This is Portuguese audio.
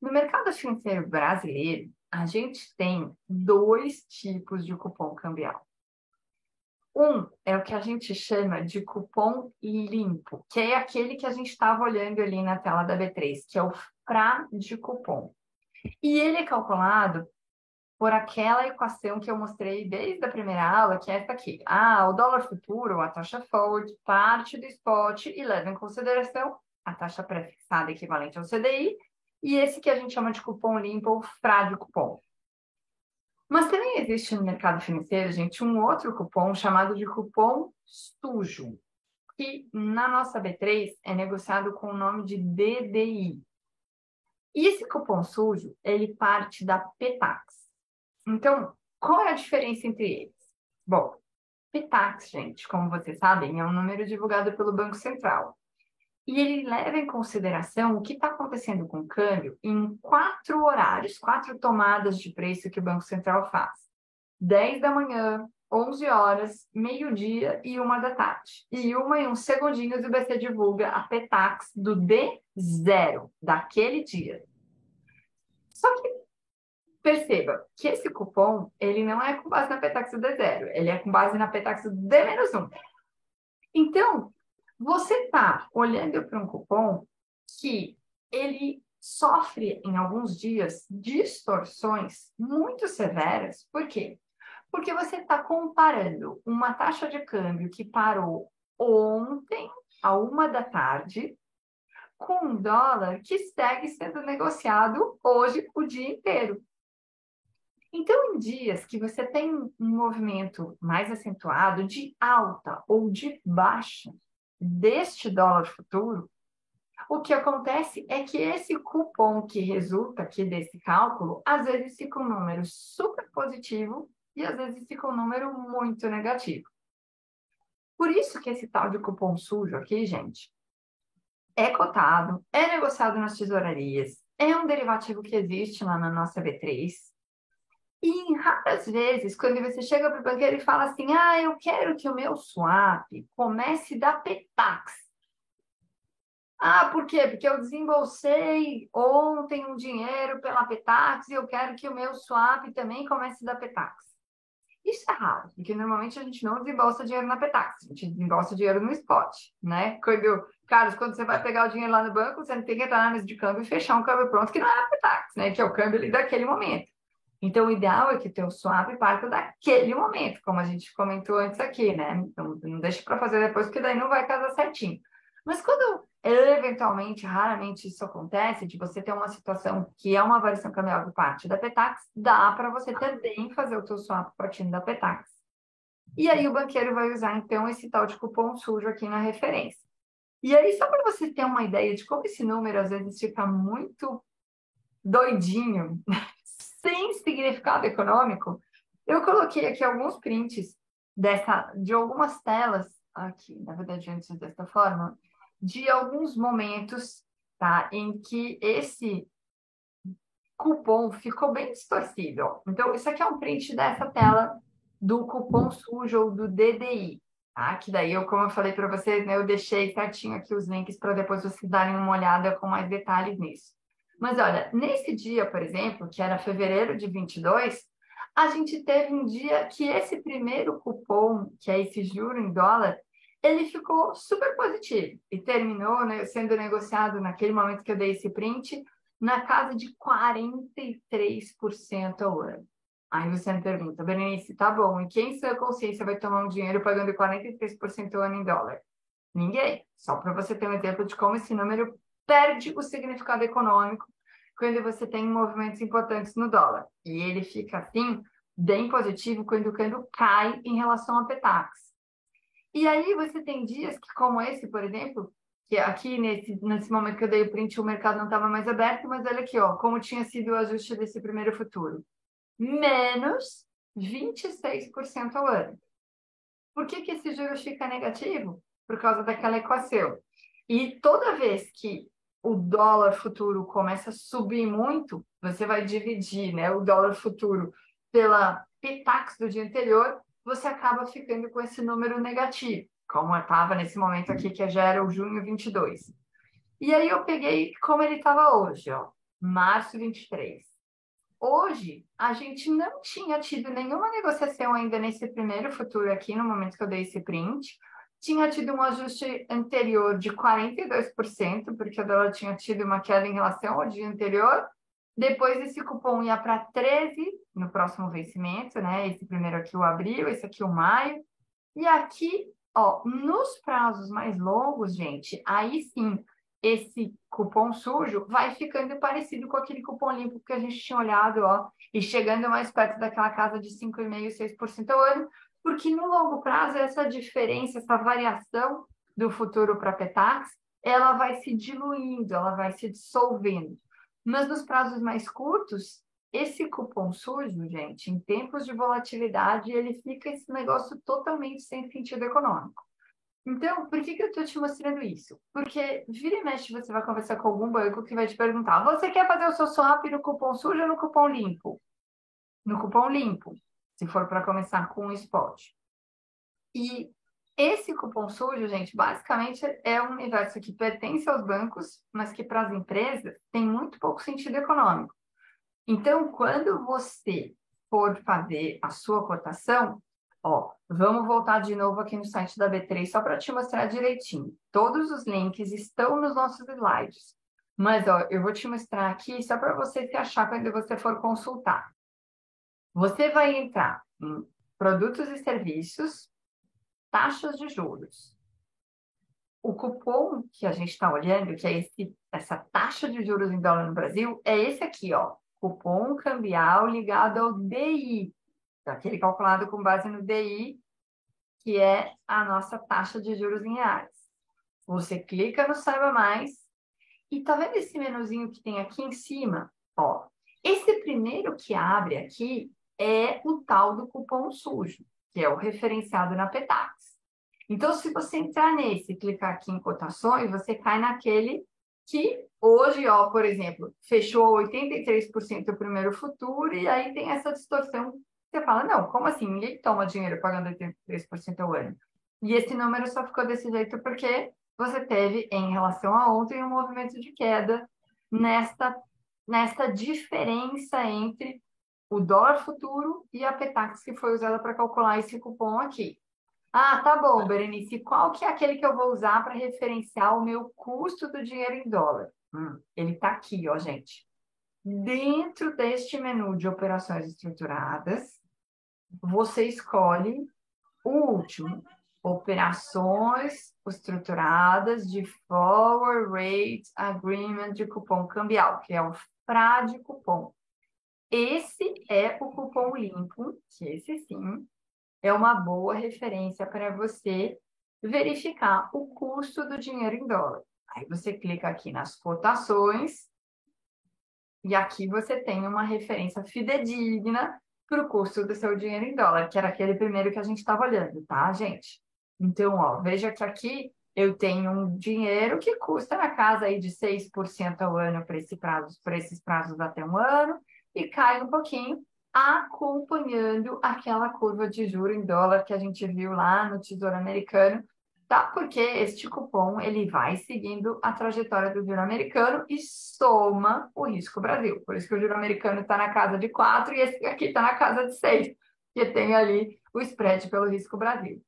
No mercado financeiro brasileiro, a gente tem dois tipos de cupom cambial. Um é o que a gente chama de cupom limpo, que é aquele que a gente estava olhando ali na tela da B3, que é o FRA de cupom. E ele é calculado por aquela equação que eu mostrei desde a primeira aula, que é essa aqui. Ah, o dólar futuro, a taxa forward, parte do spot e leva em consideração a taxa pré-fixada equivalente ao CDI e esse que a gente chama de cupom limpo ou FRA de cupom. Mas também existe no mercado financeiro, gente, um outro cupom chamado de cupom sujo, que na nossa B3 é negociado com o nome de DDI. E esse cupom sujo, ele parte da PETAX. Então, qual é a diferença entre eles? Bom, PETAX, gente, como vocês sabem, é um número divulgado pelo Banco Central e ele leva em consideração o que está acontecendo com o câmbio em quatro horários, quatro tomadas de preço que o Banco Central faz. 10 da manhã, 11 horas, meio-dia e uma da tarde. E uma e uns segundinhos o BC divulga a PETAX do D0 daquele dia. Só que perceba que esse cupom, ele não é com base na PETAX do D0, ele é com base na PETAX do D-1. Então, você está olhando para um cupom que ele sofre em alguns dias distorções muito severas. Por quê? Porque você está comparando uma taxa de câmbio que parou ontem, a uma da tarde, com um dólar que segue sendo negociado hoje o dia inteiro. Então, em dias que você tem um movimento mais acentuado de alta ou de baixa, deste dólar futuro, o que acontece é que esse cupom que resulta aqui desse cálculo, às vezes fica um número super positivo e às vezes fica um número muito negativo. Por isso que esse tal de cupom sujo aqui, gente, é cotado, é negociado nas tesourarias, é um derivativo que existe lá na nossa B3, e em raras vezes, quando você chega para o banqueiro e fala assim, ah, eu quero que o meu swap comece da Petax. Ah, por quê? Porque eu desembolsei ontem um dinheiro pela Petax e eu quero que o meu swap também comece da Petax. Isso é raro, porque normalmente a gente não desembolsa dinheiro na Petax, a gente desembolsa dinheiro no spot, né? Quando, Carlos, quando você vai pegar o dinheiro lá no banco, você não tem que entrar na mesa de câmbio e fechar um câmbio pronto, que não é a Petax, né? Que é o câmbio ali daquele momento. Então, o ideal é que o teu swap parta daquele momento, como a gente comentou antes aqui, né? Então, não deixe para fazer depois, porque daí não vai casar certinho. Mas quando eventualmente, raramente isso acontece, de você ter uma situação que é uma variação cambial de parte da Petax, dá para você também fazer o teu swap partindo da Petax. E aí o banqueiro vai usar, então, esse tal de cupom sujo aqui na referência. E aí, só para você ter uma ideia de como esse número às vezes fica muito doidinho, sem significado econômico, eu coloquei aqui alguns prints dessa, de algumas telas, aqui, na verdade, antes dessa forma, de alguns momentos tá, em que esse cupom ficou bem distorcido. Então, isso aqui é um print dessa tela do cupom sujo ou do DDI, tá? Que daí, eu, como eu falei para vocês, né, eu deixei certinho aqui os links para depois vocês darem uma olhada com mais detalhes nisso. Mas olha, nesse dia, por exemplo, que era fevereiro de 22, a gente teve um dia que esse primeiro cupom, que é esse juro em dólar, ele ficou super positivo e terminou né, sendo negociado naquele momento que eu dei esse print na casa de 43% ao ano. Aí você me pergunta, Berenice, tá bom, e quem sua consciência vai tomar um dinheiro pagando 43% ao ano em dólar? Ninguém. Só para você ter um exemplo de como esse número perde o significado econômico quando você tem movimentos importantes no dólar. E ele fica assim, bem positivo, quando o câmbio cai em relação a Petax. E aí você tem dias que, como esse, por exemplo, que aqui nesse, nesse momento que eu dei o print, o mercado não estava mais aberto, mas olha aqui, ó, como tinha sido o ajuste desse primeiro futuro. Menos 26% ao ano. Por que, que esse juros fica negativo? Por causa daquela equação. E toda vez que o dólar futuro começa a subir muito, você vai dividir né, o dólar futuro pela PITAX do dia anterior, você acaba ficando com esse número negativo, como estava nesse momento aqui, que já era o junho 22. E aí eu peguei como ele estava hoje, ó. março 23. Hoje, a gente não tinha tido nenhuma negociação ainda nesse primeiro futuro aqui, no momento que eu dei esse print. Tinha tido um ajuste anterior de 42%, porque a dólar tinha tido uma queda em relação ao dia anterior. Depois, esse cupom ia para 13% no próximo vencimento, né? Esse primeiro aqui, o abril, esse aqui, o maio. E aqui, ó, nos prazos mais longos, gente, aí sim, esse cupom sujo vai ficando parecido com aquele cupom limpo que a gente tinha olhado, ó, e chegando mais perto daquela casa de 5,5%, 6% ao ano, porque no longo prazo essa diferença, essa variação do futuro para Petax, ela vai se diluindo, ela vai se dissolvendo. Mas nos prazos mais curtos, esse cupom sujo, gente, em tempos de volatilidade, ele fica esse negócio totalmente sem sentido econômico. Então, por que, que eu estou te mostrando isso? Porque vira e mexe você vai conversar com algum banco que vai te perguntar: você quer fazer o seu swap no cupom sujo ou no cupom limpo? No cupom limpo, se for para começar com o spot. E esse cupom sujo, gente, basicamente é um universo que pertence aos bancos, mas que para as empresas tem muito pouco sentido econômico. Então, quando você for fazer a sua cotação, Ó, vamos voltar de novo aqui no site da B3 só para te mostrar direitinho. Todos os links estão nos nossos slides. Mas, ó, eu vou te mostrar aqui só para você se achar quando você for consultar. Você vai entrar em produtos e serviços, taxas de juros. O cupom que a gente está olhando, que é esse, essa taxa de juros em dólar no Brasil, é esse aqui, ó. Cupom cambial ligado ao DI, aquele calculado com base no DI, que é a nossa taxa de juros em reais. Você clica no Saiba Mais e tá vendo esse menuzinho que tem aqui em cima? Ó, esse primeiro que abre aqui é o tal do cupom sujo, que é o referenciado na Petax. Então, se você entrar nesse e clicar aqui em cotações, você cai naquele que hoje, ó, por exemplo, fechou 83% o primeiro futuro e aí tem essa distorção você fala, não, como assim? Ninguém toma dinheiro pagando 83% ao ano. E esse número só ficou desse jeito porque você teve, em relação a ontem, um movimento de queda nesta, nesta diferença entre o dólar futuro e a Petax que foi usada para calcular esse cupom aqui. Ah, tá bom, Berenice, qual que é aquele que eu vou usar para referenciar o meu custo do dinheiro em dólar? Hum, ele está aqui, ó, gente. Dentro deste menu de operações estruturadas, você escolhe o último, operações estruturadas de Forward Rate Agreement de cupom cambial, que é o FRA de cupom. Esse é o cupom limpo, que esse sim é uma boa referência para você verificar o custo do dinheiro em dólar. Aí você clica aqui nas cotações e aqui você tem uma referência fidedigna para o custo do seu dinheiro em dólar, que era aquele primeiro que a gente estava olhando, tá, gente? Então, ó, veja que aqui eu tenho um dinheiro que custa na casa aí de 6% ao ano para esse prazo, esses prazos até um ano, e cai um pouquinho, acompanhando aquela curva de juro em dólar que a gente viu lá no Tesouro Americano, tá? Porque este cupom ele vai seguindo a trajetória do juro americano e soma o risco Brasil. Por isso que o juro americano está na casa de 4 e esse aqui está na casa de 6, que tem ali o spread pelo risco Brasil.